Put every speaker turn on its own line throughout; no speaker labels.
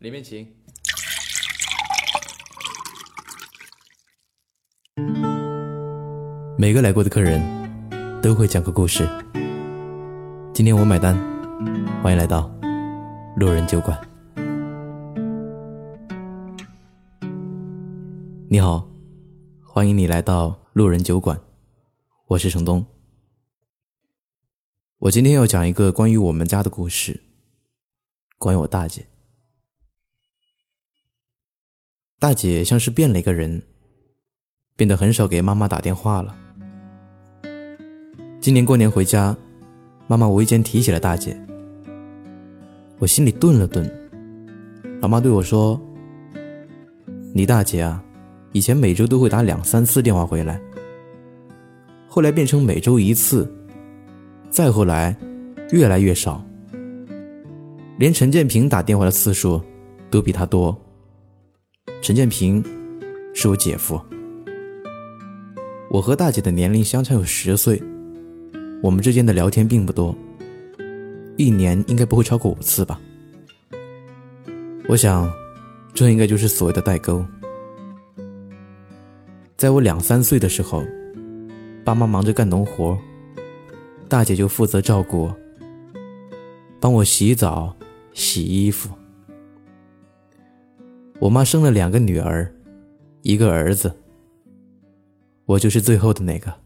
里面请。每个来过的客人都会讲个故事。今天我买单，欢迎来到路人酒馆。你好，欢迎你来到路人酒馆，我是程东。我今天要讲一个关于我们家的故事，关于我大姐。大姐像是变了一个人，变得很少给妈妈打电话了。今年过年回家，妈妈无意间提起了大姐，我心里顿了顿。老妈对我说：“你大姐啊，以前每周都会打两三次电话回来，后来变成每周一次，再后来越来越少，连陈建平打电话的次数都比她多。”陈建平是我姐夫，我和大姐的年龄相差有十岁，我们之间的聊天并不多，一年应该不会超过五次吧。我想，这应该就是所谓的代沟。在我两三岁的时候，爸妈忙着干农活，大姐就负责照顾我，帮我洗澡、洗衣服。我妈生了两个女儿，一个儿子。我就是最后的那个。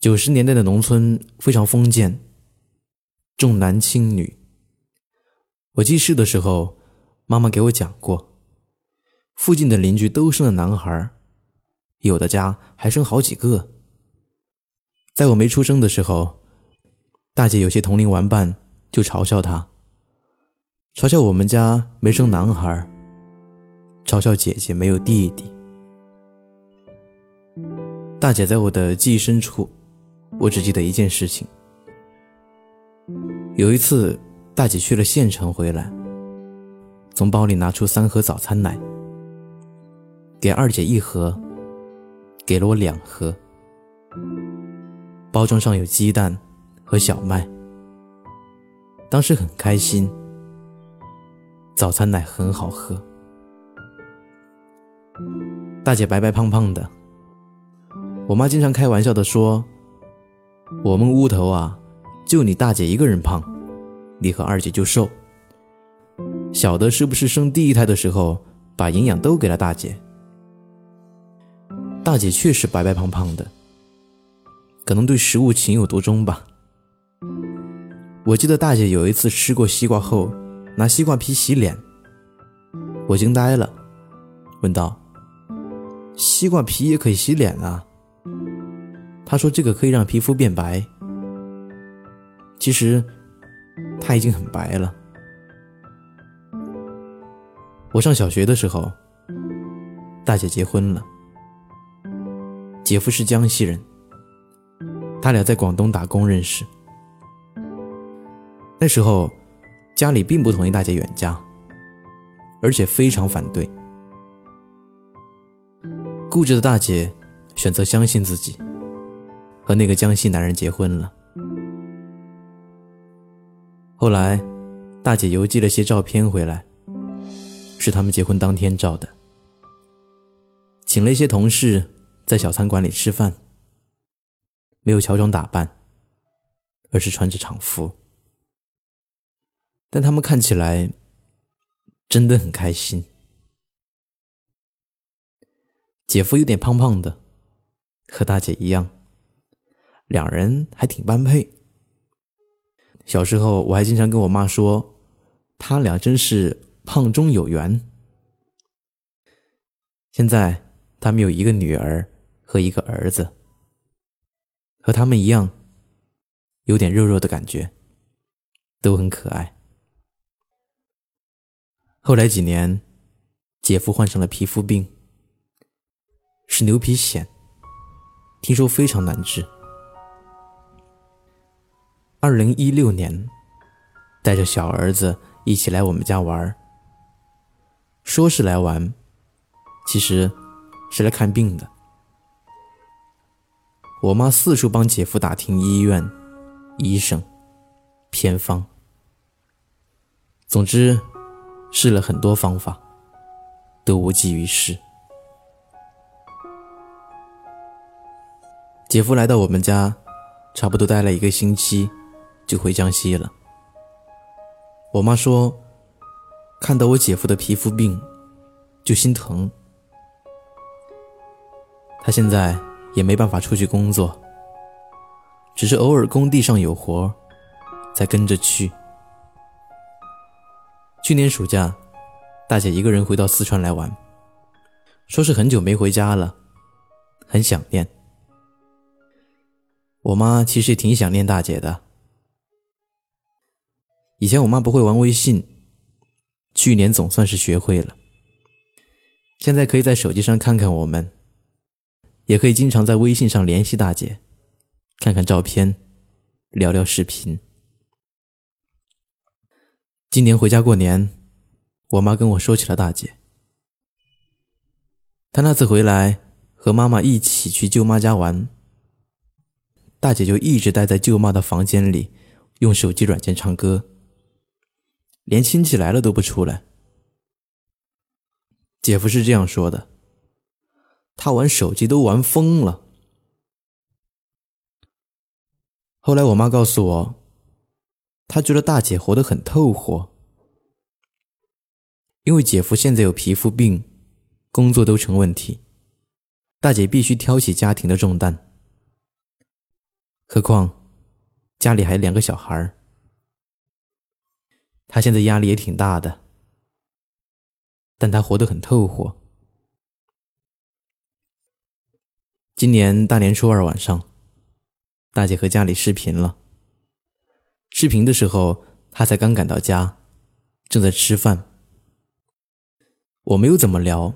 九十年代的农村非常封建，重男轻女。我记事的时候，妈妈给我讲过，附近的邻居都生了男孩，有的家还生好几个。在我没出生的时候，大姐有些同龄玩伴就嘲笑她。嘲笑我们家没生男孩，嘲笑姐姐没有弟弟。大姐在我的记忆深处，我只记得一件事情。有一次，大姐去了县城回来，从包里拿出三盒早餐奶，给二姐一盒，给了我两盒。包装上有鸡蛋和小麦，当时很开心。早餐奶很好喝，大姐白白胖胖的。我妈经常开玩笑的说：“我们屋头啊，就你大姐一个人胖，你和二姐就瘦。小的是不是生第一胎的时候把营养都给了大姐？大姐确实白白胖胖的，可能对食物情有独钟吧。我记得大姐有一次吃过西瓜后。”拿西瓜皮洗脸，我惊呆了，问道：“西瓜皮也可以洗脸啊？”他说：“这个可以让皮肤变白。”其实他已经很白了。我上小学的时候，大姐结婚了，姐夫是江西人，他俩在广东打工认识，那时候。家里并不同意大姐远嫁，而且非常反对。固执的大姐选择相信自己，和那个江西男人结婚了。后来，大姐邮寄了些照片回来，是他们结婚当天照的。请了一些同事在小餐馆里吃饭，没有乔装打扮，而是穿着厂服。但他们看起来真的很开心。姐夫有点胖胖的，和大姐一样，两人还挺般配。小时候我还经常跟我妈说，他俩真是胖中有缘。现在他们有一个女儿和一个儿子，和他们一样，有点肉肉的感觉，都很可爱。后来几年，姐夫患上了皮肤病，是牛皮癣，听说非常难治。二零一六年，带着小儿子一起来我们家玩，说是来玩，其实是来看病的。我妈四处帮姐夫打听医院、医生、偏方。总之，试了很多方法，都无济于事。姐夫来到我们家，差不多待了一个星期，就回江西了。我妈说，看到我姐夫的皮肤病，就心疼。他现在也没办法出去工作，只是偶尔工地上有活，才跟着去。去年暑假，大姐一个人回到四川来玩，说是很久没回家了，很想念。我妈其实也挺想念大姐的。以前我妈不会玩微信，去年总算是学会了。现在可以在手机上看看我们，也可以经常在微信上联系大姐，看看照片，聊聊视频。今年回家过年，我妈跟我说起了大姐。她那次回来和妈妈一起去舅妈家玩。大姐就一直待在舅妈的房间里，用手机软件唱歌，连亲戚来了都不出来。姐夫是这样说的：“他玩手机都玩疯了。”后来我妈告诉我，他觉得大姐活得很透火，因为姐夫现在有皮肤病，工作都成问题，大姐必须挑起家庭的重担。何况，家里还有两个小孩儿，他现在压力也挺大的，但他活得很透火。今年大年初二晚上，大姐和家里视频了。视频的时候，她才刚赶到家，正在吃饭。我没有怎么聊，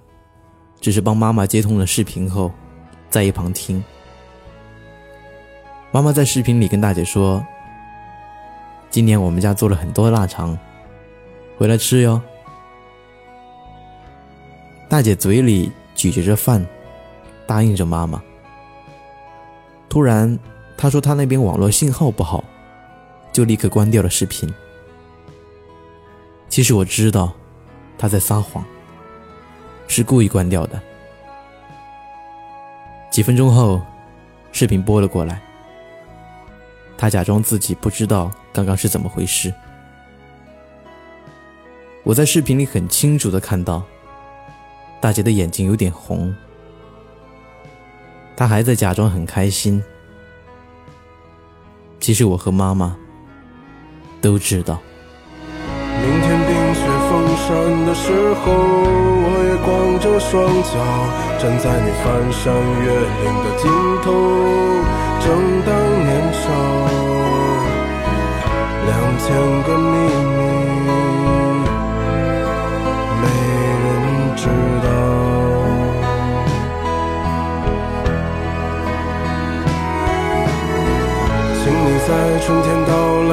只是帮妈妈接通了视频后，在一旁听。妈妈在视频里跟大姐说：“今年我们家做了很多腊肠，回来吃哟。”大姐嘴里咀嚼着饭，答应着妈妈。突然，她说她那边网络信号不好，就立刻关掉了视频。其实我知道，她在撒谎，是故意关掉的。几分钟后，视频播了过来。他假装自己不知道刚刚是怎么回事。我在视频里很清楚的看到，大姐的眼睛有点红，她还在假装很开心。其实我和妈妈都知道。
明天冰雪封山的时候，我也光着双脚站在你翻山越岭的尽头。正当年少，两千个秘密，没人知道。请你在春天到来